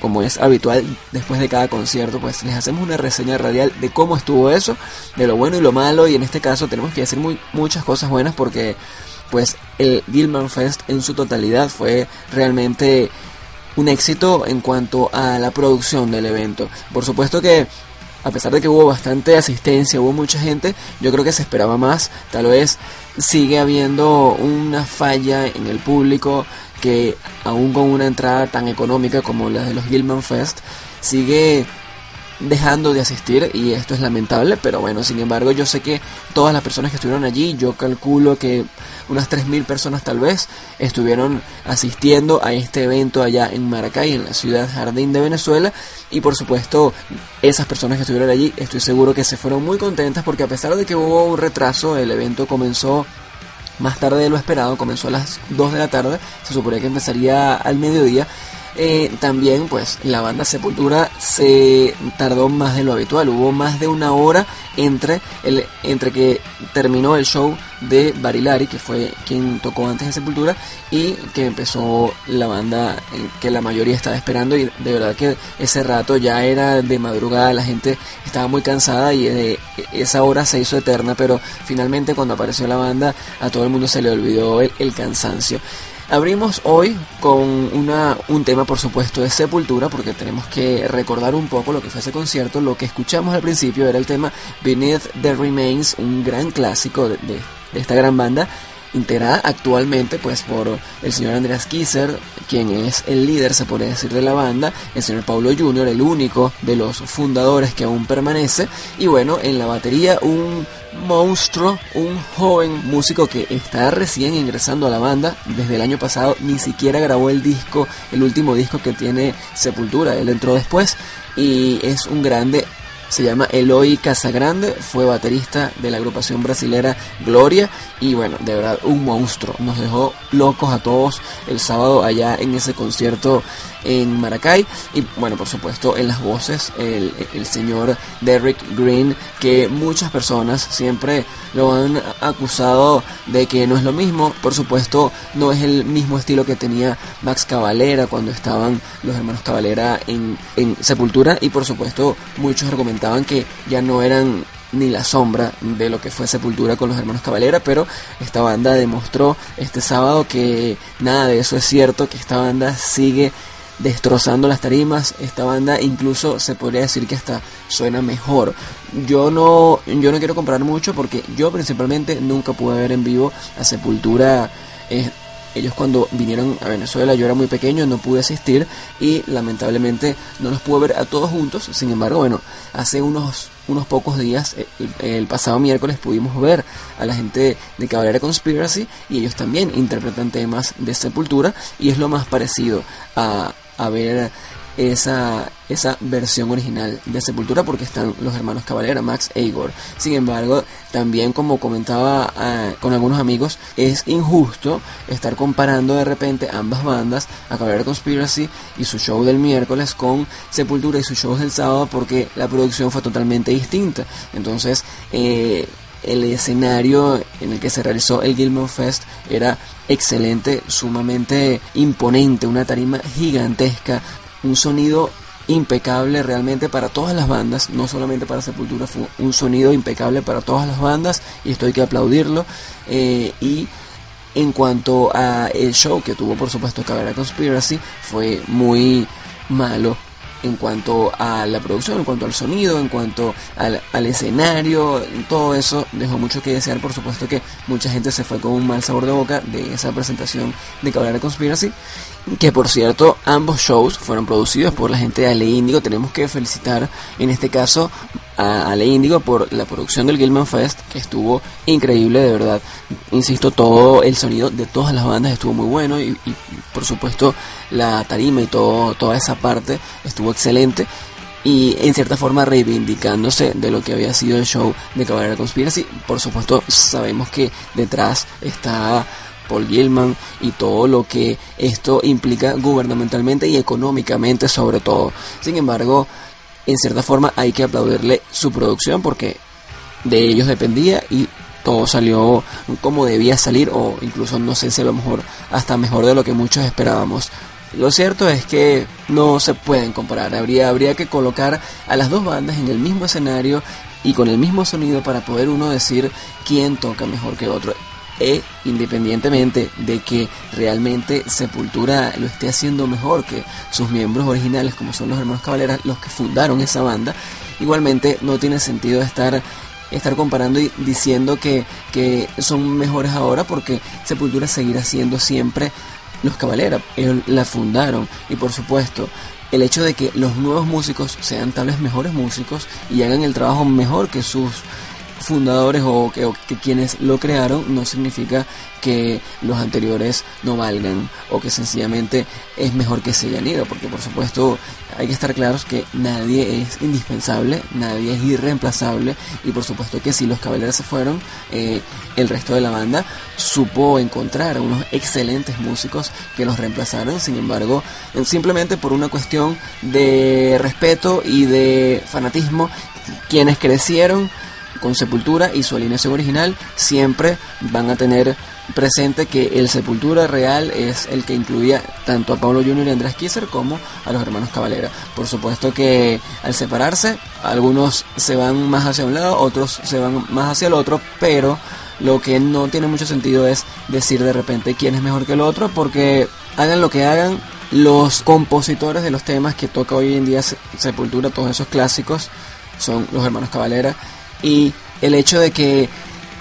como es habitual después de cada concierto, pues les hacemos una reseña radial de cómo estuvo eso, de lo bueno y lo malo, y en este caso tenemos que decir muy, muchas cosas buenas porque pues el Gilman Fest en su totalidad fue realmente un éxito en cuanto a la producción del evento. Por supuesto que a pesar de que hubo bastante asistencia, hubo mucha gente, yo creo que se esperaba más. Tal vez sigue habiendo una falla en el público que aún con una entrada tan económica como la de los Gilman Fest, sigue dejando de asistir y esto es lamentable, pero bueno, sin embargo yo sé que todas las personas que estuvieron allí, yo calculo que unas 3.000 personas tal vez estuvieron asistiendo a este evento allá en Maracay, en la ciudad Jardín de Venezuela y por supuesto esas personas que estuvieron allí estoy seguro que se fueron muy contentas porque a pesar de que hubo un retraso, el evento comenzó más tarde de lo esperado, comenzó a las 2 de la tarde, se suponía que empezaría al mediodía eh, también pues la banda Sepultura se tardó más de lo habitual, hubo más de una hora entre, el, entre que terminó el show de Barilari, que fue quien tocó antes de Sepultura, y que empezó la banda eh, que la mayoría estaba esperando y de verdad que ese rato ya era de madrugada, la gente estaba muy cansada y eh, esa hora se hizo eterna, pero finalmente cuando apareció la banda a todo el mundo se le olvidó el cansancio. Abrimos hoy con una, un tema, por supuesto, de Sepultura, porque tenemos que recordar un poco lo que fue ese concierto. Lo que escuchamos al principio era el tema Beneath the Remains, un gran clásico de, de, esta gran banda, integrada actualmente pues por el señor Andreas Kisser, quien es el líder, se puede decir, de la banda, el señor Paulo Jr., el único de los fundadores que aún permanece, y bueno, en la batería un monstruo, un joven músico que está recién ingresando a la banda desde el año pasado, ni siquiera grabó el disco, el último disco que tiene Sepultura, él entró después y es un grande se llama Eloy Casagrande, fue baterista de la agrupación brasilera Gloria y bueno, de verdad un monstruo, nos dejó locos a todos el sábado allá en ese concierto en Maracay y bueno por supuesto en las voces el, señor Derrick Green que muchas personas siempre lo han acusado de que no es lo mismo. Por supuesto no es el mismo estilo que tenía Max Cavalera cuando estaban los hermanos Cavalera en, en Sepultura y por supuesto muchos que ya no eran ni la sombra de lo que fue Sepultura con los hermanos Cavalera, pero esta banda demostró este sábado que nada de eso es cierto, que esta banda sigue destrozando las tarimas. Esta banda incluso se podría decir que hasta suena mejor. Yo no, yo no quiero comprar mucho porque yo principalmente nunca pude ver en vivo a Sepultura. Eh, ellos cuando vinieron a Venezuela yo era muy pequeño, no pude asistir y lamentablemente no los pude ver a todos juntos. Sin embargo, bueno, hace unos, unos pocos días, el, el pasado miércoles pudimos ver a la gente de Cabrera Conspiracy y ellos también interpretan temas de Sepultura y es lo más parecido a, a ver esa, esa versión original de Sepultura porque están los hermanos Cavalera, Max e Igor. Sin embargo, también como comentaba uh, con algunos amigos, es injusto estar comparando de repente ambas bandas, a Cavalera Conspiracy y su show del miércoles con Sepultura y sus shows del sábado porque la producción fue totalmente distinta. Entonces, eh, el escenario en el que se realizó el Gilman Fest era excelente, sumamente imponente, una tarima gigantesca, un sonido impecable realmente para todas las bandas, no solamente para Sepultura, fue un sonido impecable para todas las bandas y esto hay que aplaudirlo. Eh, y en cuanto a el show que tuvo por supuesto Cabrera Conspiracy, fue muy malo en cuanto a la producción, en cuanto al sonido, en cuanto al, al, escenario, todo eso dejó mucho que desear. Por supuesto que mucha gente se fue con un mal sabor de boca de esa presentación de Cabrera Conspiracy. Que por cierto, ambos shows fueron producidos por la gente de Ale Índigo. Tenemos que felicitar en este caso a Ale Índigo por la producción del Gilman Fest, que estuvo increíble, de verdad. Insisto, todo el sonido de todas las bandas estuvo muy bueno y, y por supuesto la tarima y todo, toda esa parte estuvo excelente y en cierta forma reivindicándose de lo que había sido el show de Caballería Conspiracy. Por supuesto, sabemos que detrás está Paul Gilman y todo lo que esto implica gubernamentalmente y económicamente sobre todo. Sin embargo, en cierta forma hay que aplaudirle su producción porque de ellos dependía y todo salió como debía salir o incluso no sé si a lo mejor hasta mejor de lo que muchos esperábamos. lo cierto es que no se pueden comparar. Habría, habría que colocar a las dos bandas en el mismo escenario y con el mismo sonido para poder uno decir quién toca mejor que otro. E independientemente de que realmente Sepultura lo esté haciendo mejor que sus miembros originales, como son los hermanos Caballeras, los que fundaron esa banda, igualmente no tiene sentido estar estar comparando y diciendo que, son mejores ahora porque Sepultura seguirá siendo siempre los Caballeras, ellos la fundaron. Y por supuesto el hecho de que los nuevos músicos sean tal vez mejores músicos y hagan el trabajo mejor que sus fundadores o que, quienes lo crearon no significa que los anteriores no valgan o que sencillamente es mejor que se hayan ido, porque por supuesto hay que estar claros que nadie es indispensable, nadie es irreemplazable y por supuesto que si los caballeros se fueron, eh, el resto de la banda supo encontrar unos excelentes músicos que los reemplazaron, sin embargo, simplemente por una cuestión de respeto y de fanatismo, quienes crecieron con Sepultura y su alineación original siempre van a tener presente que el Sepultura real es el que incluía tanto a Pablo Junior y Andrés Kisser como a los hermanos Cavalera. Por supuesto que al separarse, algunos se van más hacia un lado, otros se van más hacia el otro, pero lo que no tiene mucho sentido es decir de repente quién es mejor que el otro, porque hagan lo que hagan, los compositores de los temas que toca hoy en día Sepultura, todos esos clásicos, son los hermanos Cavalera y el hecho de que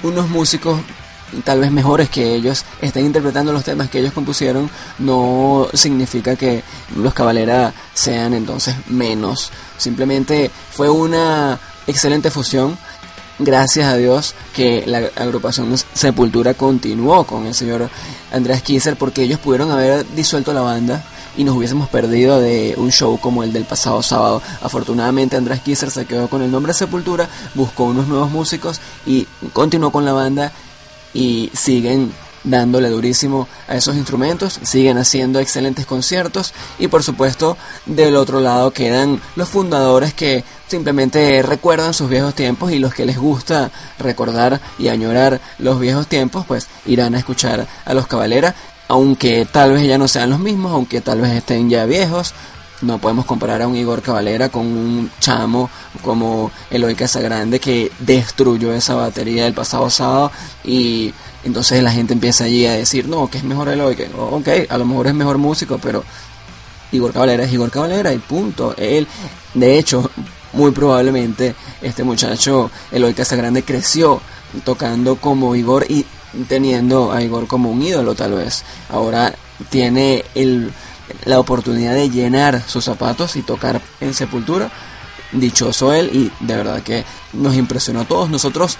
unos músicos tal vez mejores que ellos estén interpretando los temas que ellos compusieron no significa que los Cabalera sean entonces menos. Simplemente fue una excelente fusión. Gracias a Dios que la agrupación Sepultura continuó con el señor Andrés Kisser porque ellos pudieron haber disuelto la banda y nos hubiésemos perdido de un show como el del pasado sábado. Afortunadamente Andrés Kisser se quedó con el nombre Sepultura, buscó unos nuevos músicos y continuó con la banda y siguen dándole durísimo a esos instrumentos, siguen haciendo excelentes conciertos y por supuesto del otro lado quedan los fundadores que simplemente recuerdan sus viejos tiempos y los que les gusta recordar y añorar los viejos tiempos pues irán a escuchar a los Cabalera aunque tal vez ya no sean los mismos, aunque tal vez estén ya viejos, no podemos comparar a un Igor Cavalera con un chamo como Eloy Casagrande que destruyó esa batería del pasado sábado y entonces la gente empieza allí a decir, no, que es mejor Eloy, que ok, a lo mejor es mejor músico, pero Igor Cavalera es Igor Cavalera y punto. Él, de hecho, muy probablemente este muchacho Eloy Casagrande creció tocando como Igor y teniendo a Igor como un ídolo tal vez. Ahora tiene el, la oportunidad de llenar sus zapatos y tocar en Sepultura. Dichoso él y de verdad que nos impresionó a todos. Nosotros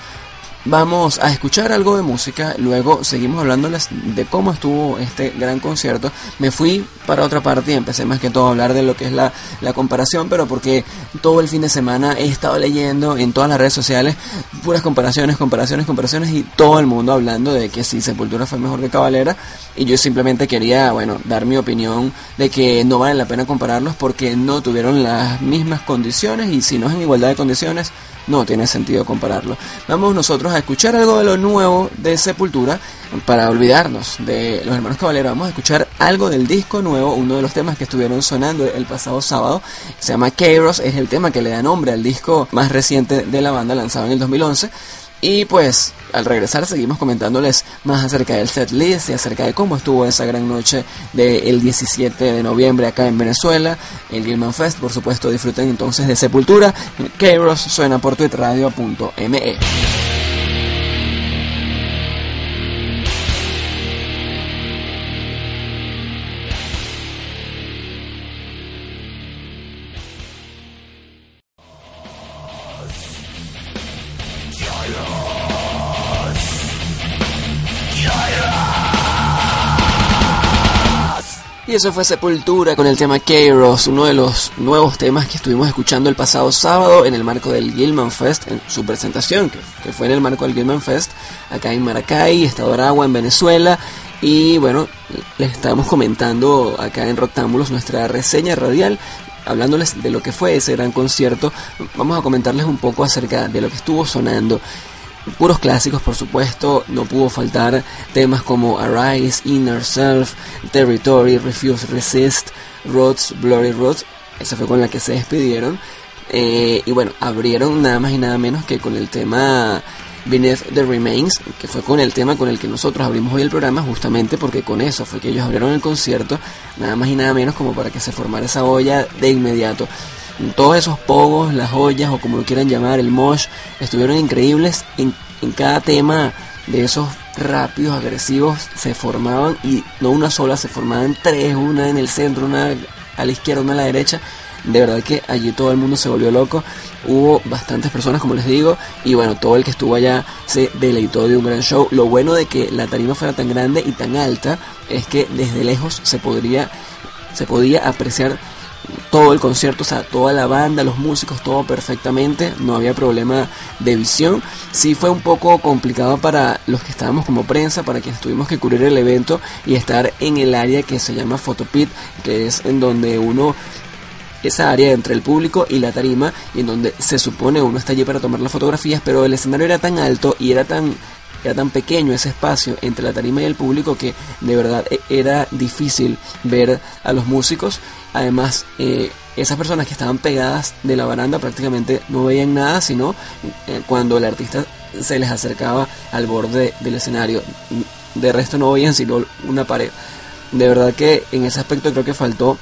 Vamos a escuchar algo de música, luego seguimos hablándoles de cómo estuvo este gran concierto. Me fui para otra parte y empecé más que todo a hablar de lo que es la, la comparación, pero porque todo el fin de semana he estado leyendo en todas las redes sociales puras comparaciones, comparaciones, comparaciones y todo el mundo hablando de que si Sepultura fue mejor que Cabalera y yo simplemente quería, bueno, dar mi opinión de que no vale la pena compararlos porque no tuvieron las mismas condiciones y si no es en igualdad de condiciones no tiene sentido compararlo. Vamos nosotros a escuchar algo de lo nuevo de Sepultura para olvidarnos de los hermanos Caballero. Vamos a escuchar algo del disco nuevo, uno de los temas que estuvieron sonando el pasado sábado. Se llama Kairos, es el tema que le da nombre al disco más reciente de la banda lanzado en el 2011. Y pues al regresar seguimos comentándoles más acerca del set list y acerca de cómo estuvo esa gran noche del 17 de noviembre acá en Venezuela, el Gilman Fest, por supuesto disfruten entonces de Sepultura, Kairos suena por twitteradio.me. eso fue Sepultura con el tema Kairos, uno de los nuevos temas que estuvimos escuchando el pasado sábado en el marco del Gilman Fest, en su presentación, que, fue en el marco del Gilman Fest, acá en Maracay, Estado de Aragua, en Venezuela. Y bueno, les estamos comentando acá en Roctámbulos nuestra reseña radial hablándoles de lo que fue ese gran concierto, vamos a comentarles un poco acerca de lo que estuvo sonando puros clásicos por supuesto, no pudo faltar temas como Arise, Inner Self, Territory, Refuse, Resist, Roads, Blurry Roads, esa fue con la que se despidieron. Eh, y bueno, abrieron nada más y nada menos que con el tema Beneath the Remains, que fue con el tema con el que nosotros abrimos hoy el programa, justamente porque con eso fue que ellos abrieron el concierto, nada más y nada menos como para que se formara esa olla de inmediato. Todos esos pogos, las ollas o como lo quieran llamar, el mosh, estuvieron increíbles en, en cada tema de esos rápidos, agresivos, se formaban y no una sola, se formaban tres, una en el centro, una a la izquierda, una a la derecha. De verdad que allí todo el mundo se volvió loco. Hubo bastantes personas, como les digo, y bueno, todo el que estuvo allá se deleitó de un gran show. Lo bueno de que la tarima fuera tan grande y tan alta es que desde lejos se podría se podía apreciar todo el concierto, o sea, toda la banda, los músicos, todo perfectamente, no había problema de visión. Sí fue un poco complicado para los que estábamos como prensa, para quienes tuvimos que cubrir el evento y estar en el área que se llama Photopit, que es en donde uno esa área entre el público y la tarima y en donde se supone uno está allí para tomar las fotografías, pero el escenario era tan alto y era tan era tan pequeño ese espacio entre la tarima y el público que de verdad e, era difícil ver a los músicos. Además, eh, esas personas que estaban pegadas de la baranda prácticamente no veían nada, sino eh, cuando el artista se les acercaba al borde del escenario. De resto no veían sino una pared. De verdad que en ese aspecto creo que faltó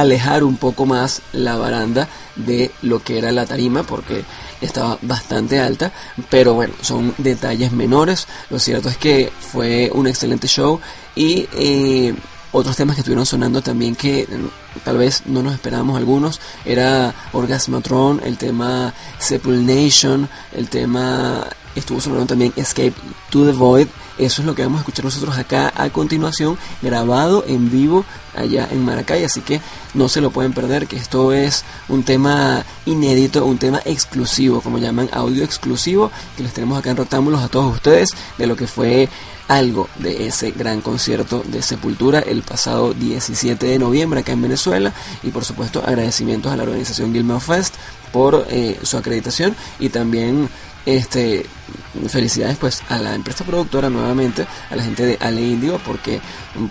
alejar un poco más la baranda de lo que era la tarima porque estaba bastante alta pero bueno son detalles menores. Lo cierto es que fue un excelente show y eh, otros temas que estuvieron sonando también que mm, tal vez no nos esperábamos algunos era Orgasmatron el tema Sepul Nation el tema estuvo sonando también Escape to the Void. Eso es lo que vamos a escuchar nosotros acá a continuación, grabado en vivo allá en Maracay. Así que no se lo pueden perder, que esto es un tema inédito, un tema exclusivo, como llaman audio exclusivo, que les tenemos acá en Rotámbulos a todos ustedes, de lo que fue algo de ese gran concierto de Sepultura el pasado 17 de noviembre acá en Venezuela y por supuesto agradecimientos a la organización Gilman Fest por eh, su acreditación y también este, felicidades pues a la empresa productora nuevamente, a la gente de Ale Indio porque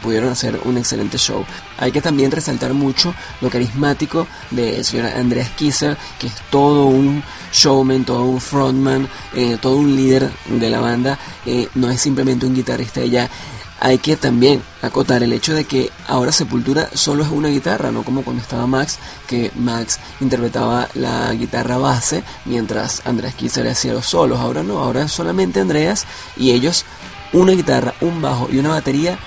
pudieron hacer un excelente show. Hay que también resaltar mucho lo carismático del señor Andreas Kisser, que es todo un showman, todo un frontman, eh, todo un líder de la banda, eh, no es simplemente un guitarrista, ella hay que también acotar el hecho de que ahora Sepultura solo es una guitarra, no como cuando estaba Max, que Max interpretaba la guitarra base mientras Andreas Kisser hacía los solos. Ahora no, ahora es solamente Andreas y ellos, una guitarra, un bajo y una batería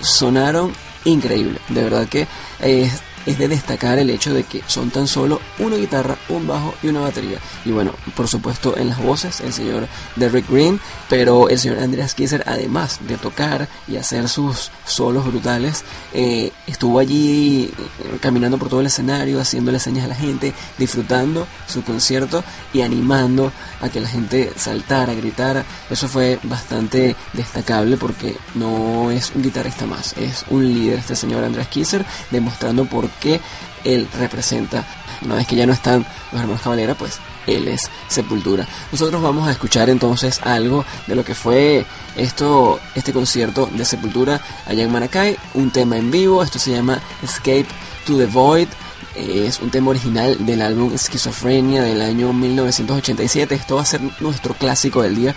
sonaron increíble. De verdad que es es de destacar el hecho de que son tan solo una guitarra, un bajo y una batería. Y bueno, por supuesto en las voces el señor Derrick Green, pero el señor Andreas Kisser, además de tocar y hacer sus solos brutales, eh, estuvo allí eh, caminando por todo el escenario, haciéndole señas a la gente, disfrutando su concierto y animando a que la gente saltara, gritara. Eso fue bastante destacable porque no es un guitarrista más, es un líder este señor Andreas Kisser, demostrando por que él representa. Una vez que ya no están los hermanos Cabalera, pues él es Sepultura. Nosotros vamos a escuchar entonces algo de lo que fue esto, este concierto de Sepultura allá en Maracay, un tema en vivo, esto se llama Escape to the Void. Es un tema original del álbum Esquizofrenia del año 1987. Esto va a ser nuestro clásico del día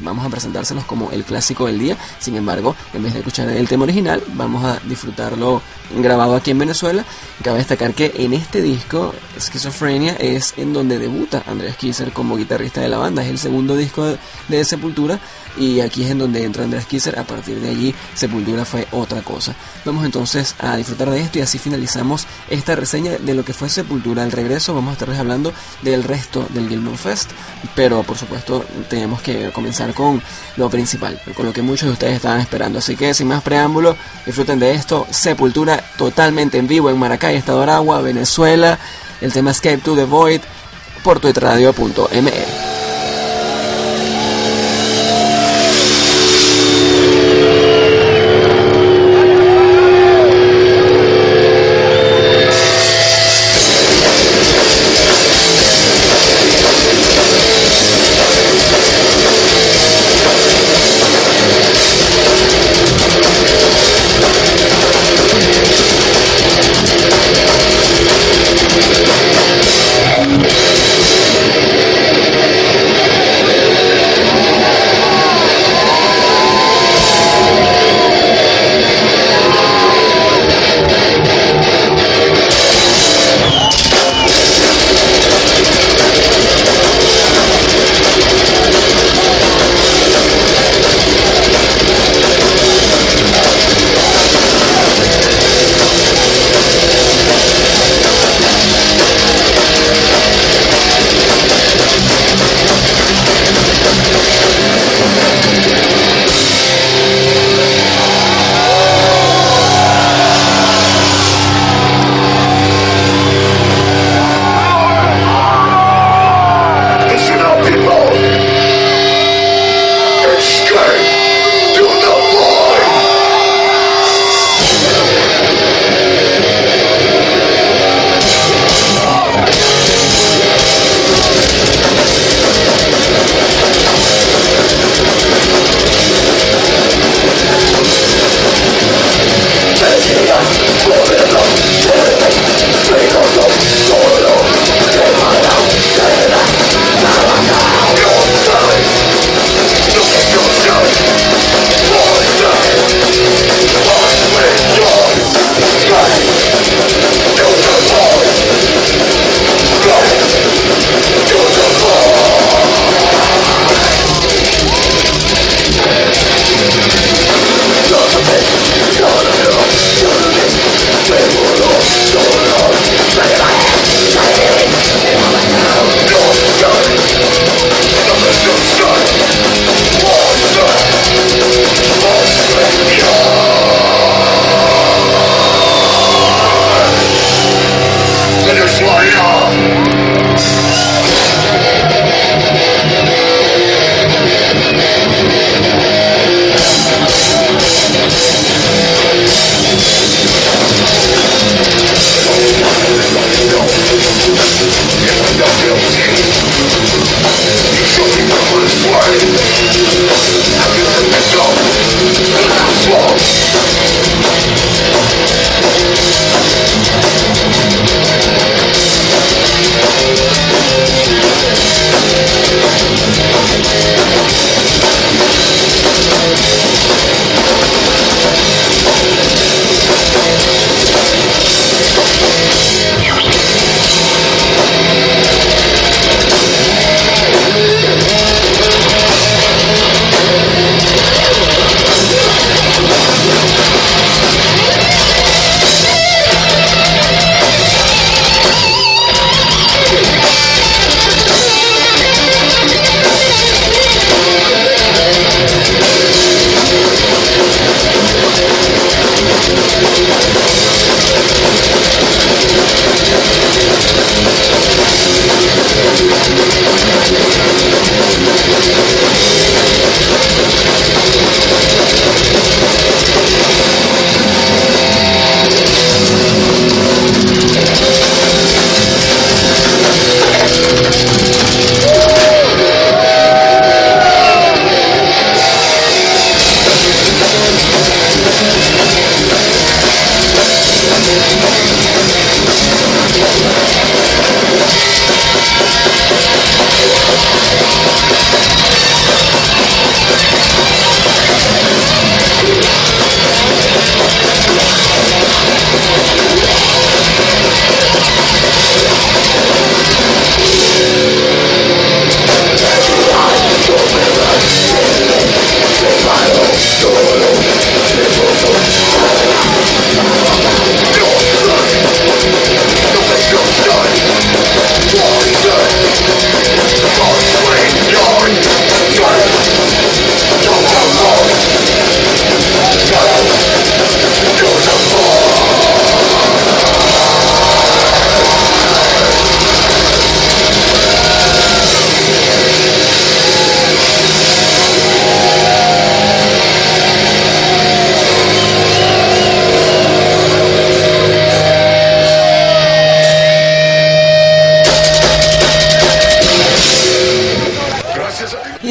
vamos a presentárselos como el clásico del día. Sin embargo, en vez de escuchar el tema original, vamos a disfrutarlo grabado aquí en Venezuela. Cabe destacar que en este disco, Schizophrenia, es en donde debuta Andrés Kisser como guitarrista de la banda. Es el segundo disco de, Sepultura y aquí es en donde entra Andrés Kisser. A partir de allí, Sepultura fue otra cosa. Vamos entonces a disfrutar de esto y así finalizamos esta reseña de lo que fue Sepultura. Al regreso vamos a estarles hablando del resto del Gilman Fest, pero por supuesto tenemos que comenzar con lo principal, con lo que muchos de ustedes estaban esperando. Así que sin más preámbulo, disfruten de esto. Sepultura totalmente en vivo en Maracay, Estado Aragua, Venezuela. El tema Escape to the Void por tuitradio.me.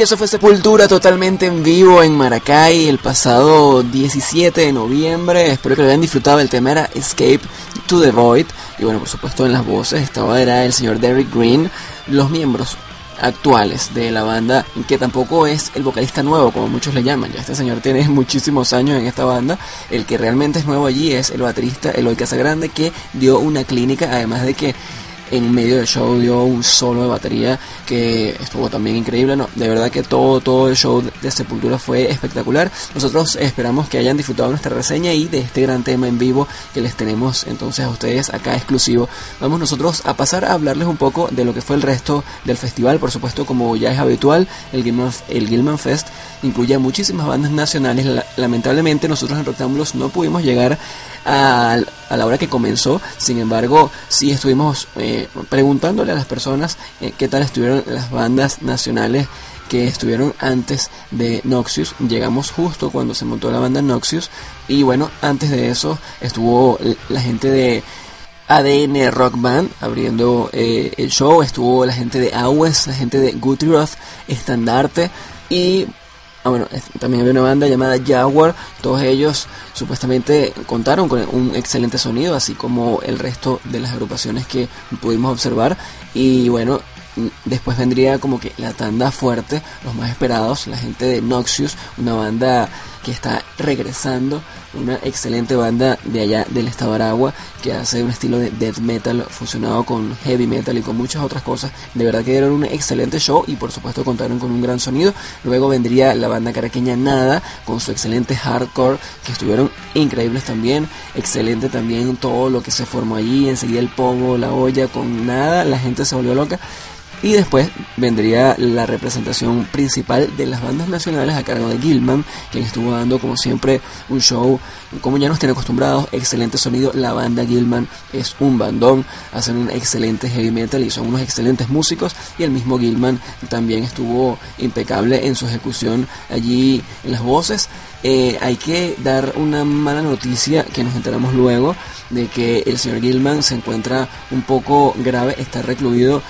eso fue Sepultura totalmente en vivo en Maracay el pasado 17 de noviembre. Espero que lo hayan disfrutado. El tema era Escape to the Void. Y bueno, por supuesto en las voces estaba era el señor Derek Green. Los miembros actuales de la banda, que tampoco es el vocalista nuevo, como muchos le llaman. Ya este señor tiene muchísimos años en esta banda. El que realmente es nuevo allí es el baterista Eloy Casagrande, que dio una clínica, además de que en medio del show dio un solo de batería que estuvo también increíble. No, de verdad que todo, todo el show de Sepultura fue espectacular. Nosotros esperamos que hayan disfrutado nuestra reseña y de este gran tema en vivo que les tenemos entonces a ustedes acá exclusivo. Vamos nosotros a pasar a hablarles un poco de lo que fue el resto del festival. Por supuesto, como ya es habitual, el Gilman, el Gilman Fest incluye muchísimas bandas nacionales. Lamentablemente nosotros en Rectángulos no pudimos llegar a, la hora que comenzó. Sin embargo, sí estuvimos eh, preguntándole a las personas eh, qué tal estuvieron las bandas nacionales que estuvieron antes de Noxious. Llegamos justo cuando se montó la banda Noxious. Y bueno, antes de eso estuvo la gente de ADN Rock Band abriendo eh, el show. Estuvo la gente de Awes, la gente de Guthrie Roth, Estandarte. Y Ah, bueno, también había una banda llamada Jaguar. Todos ellos supuestamente contaron con un excelente sonido, así como el resto de las agrupaciones que pudimos observar. Y bueno, después vendría como que la tanda fuerte, los más esperados, la gente de Noxious, una banda que está regresando, una excelente banda de allá del estado Aragua que hace un estilo de death metal fusionado con heavy metal y con muchas otras cosas. De verdad que dieron un excelente show y por supuesto contaron con un gran sonido. Luego vendría la banda caraqueña Nada con su excelente hardcore que estuvieron increíbles también. Excelente también todo lo que se formó allí. Enseguida el pomo, la olla con Nada, la gente se volvió loca. Y después vendría la representación principal de las bandas nacionales a cargo de Gilman, quien estuvo dando como siempre un show, como ya nos tiene acostumbrados, excelente sonido. La banda Gilman es un bandón, hacen un excelente heavy metal y son unos excelentes músicos. Y el mismo Gilman también estuvo impecable en su ejecución allí en las voces. Eh, hay que dar una mala noticia que nos enteramos luego de que el señor Gilman se encuentra un poco grave, está recluido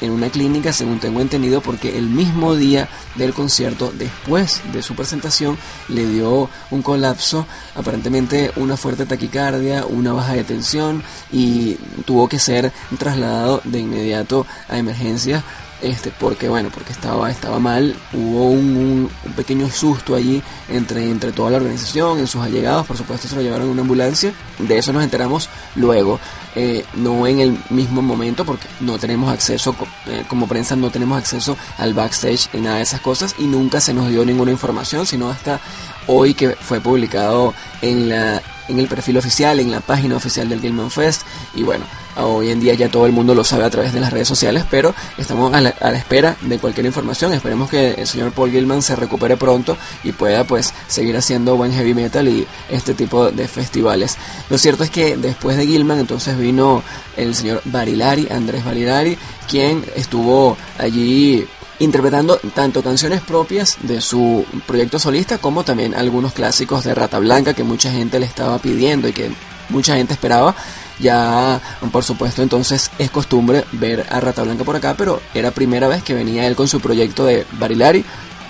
en una clínica, según tengo entendido, porque el mismo día del concierto, después de su presentación, le dio un colapso, aparentemente una fuerte taquicardia, una baja de tensión y tuvo que ser trasladado de inmediato a emergencias este porque bueno porque estaba estaba mal hubo un, pequeño susto allí entre entre toda la organización en sus allegados por supuesto se lo llevaron en una ambulancia de eso nos enteramos luego eh, no en el mismo momento porque no tenemos acceso eh, como prensa no tenemos acceso al backstage y nada de esas cosas y nunca se nos dio ninguna información sino hasta hoy que fue publicado en la en el perfil oficial, en la página oficial del Gilman Fest. Y bueno, hoy en día ya todo el mundo lo sabe a través de las redes sociales, pero estamos a la, espera de cualquier información. Esperemos que el señor Paul Gilman se recupere pronto y pueda pues seguir haciendo buen heavy metal y este tipo de festivales. Lo cierto es que después de Gilman entonces vino el señor Barilari, Andrés Barilari, quien estuvo allí interpretando tanto canciones propias de su proyecto solista como también algunos clásicos de Rata Blanca que mucha gente le estaba pidiendo y que mucha gente esperaba. Ya, por supuesto, entonces es costumbre ver a Rata Blanca por acá, pero era primera vez que venía él con su proyecto de Barilari,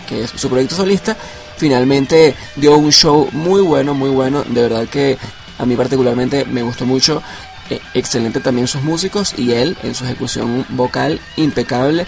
que es su proyecto solista. Finalmente dio un show muy bueno, muy bueno. De verdad que a mí particularmente me gustó mucho. Eh, excelente también sus músicos y él en su ejecución vocal impecable.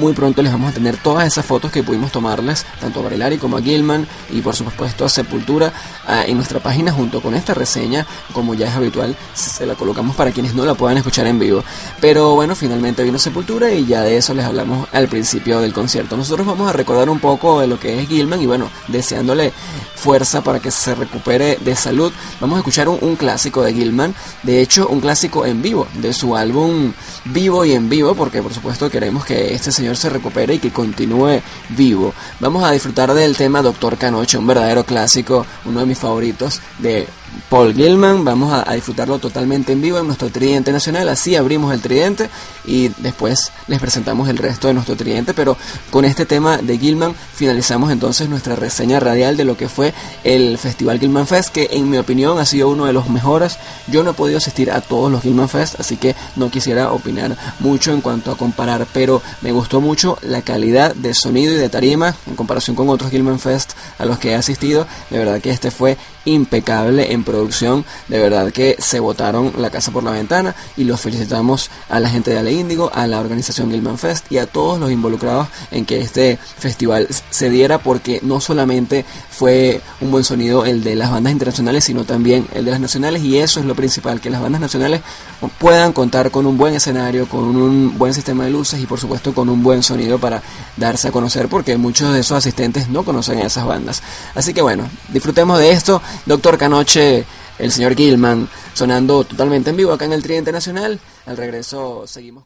Muy pronto les vamos a tener todas esas fotos que pudimos tomarles, tanto a Barilari como a Gilman y por supuesto a Sepultura ah, en nuestra página junto con esta reseña, como ya es habitual, se la colocamos para quienes no la puedan escuchar en vivo. Pero bueno, finalmente vino Sepultura y ya de eso les hablamos al principio del concierto. Nosotros vamos a recordar un poco de lo que es Gilman y bueno, deseándole fuerza para que se recupere de salud. Vamos a escuchar un, un clásico de Gilman, de hecho un clásico en vivo de su álbum Vivo y en Vivo, porque por supuesto queremos que este señor se recupere y que continúe vivo. Vamos a disfrutar del tema Doctor Canoche, un verdadero clásico, uno de mis favoritos de Paul Gilman. Vamos a, disfrutarlo totalmente en vivo en nuestro Tridente Nacional. Así abrimos el Tridente y después les presentamos el resto de nuestro Tridente. Pero con este tema de Gilman finalizamos entonces nuestra reseña radial de lo que fue el Festival Gilman Fest, que en mi opinión ha sido uno de los mejores. Yo no he podido asistir a todos los Gilman Fest, así que no quisiera opinar mucho en cuanto a comparar, pero me gustó mucho la calidad de sonido y de tarima en comparación con otros Gilman Fest a los que he asistido. De verdad que este fue impecable en producción, de verdad que se botaron la casa por la ventana y los felicitamos a la gente de Ale Índigo, a la organización Gilman Fest y a todos los involucrados en que este festival se diera porque no solamente fue un buen sonido el de las bandas internacionales, sino también el de las nacionales y eso es lo principal, que las bandas nacionales puedan contar con un buen escenario, con un buen sistema de luces y por supuesto con un buen sonido para darse a conocer porque muchos de esos asistentes no conocen a esas bandas. Así que bueno, disfrutemos de esto. Doctor Canoche, el señor Gilman, sonando totalmente en vivo acá en el Tridente Nacional. Al regreso seguimos.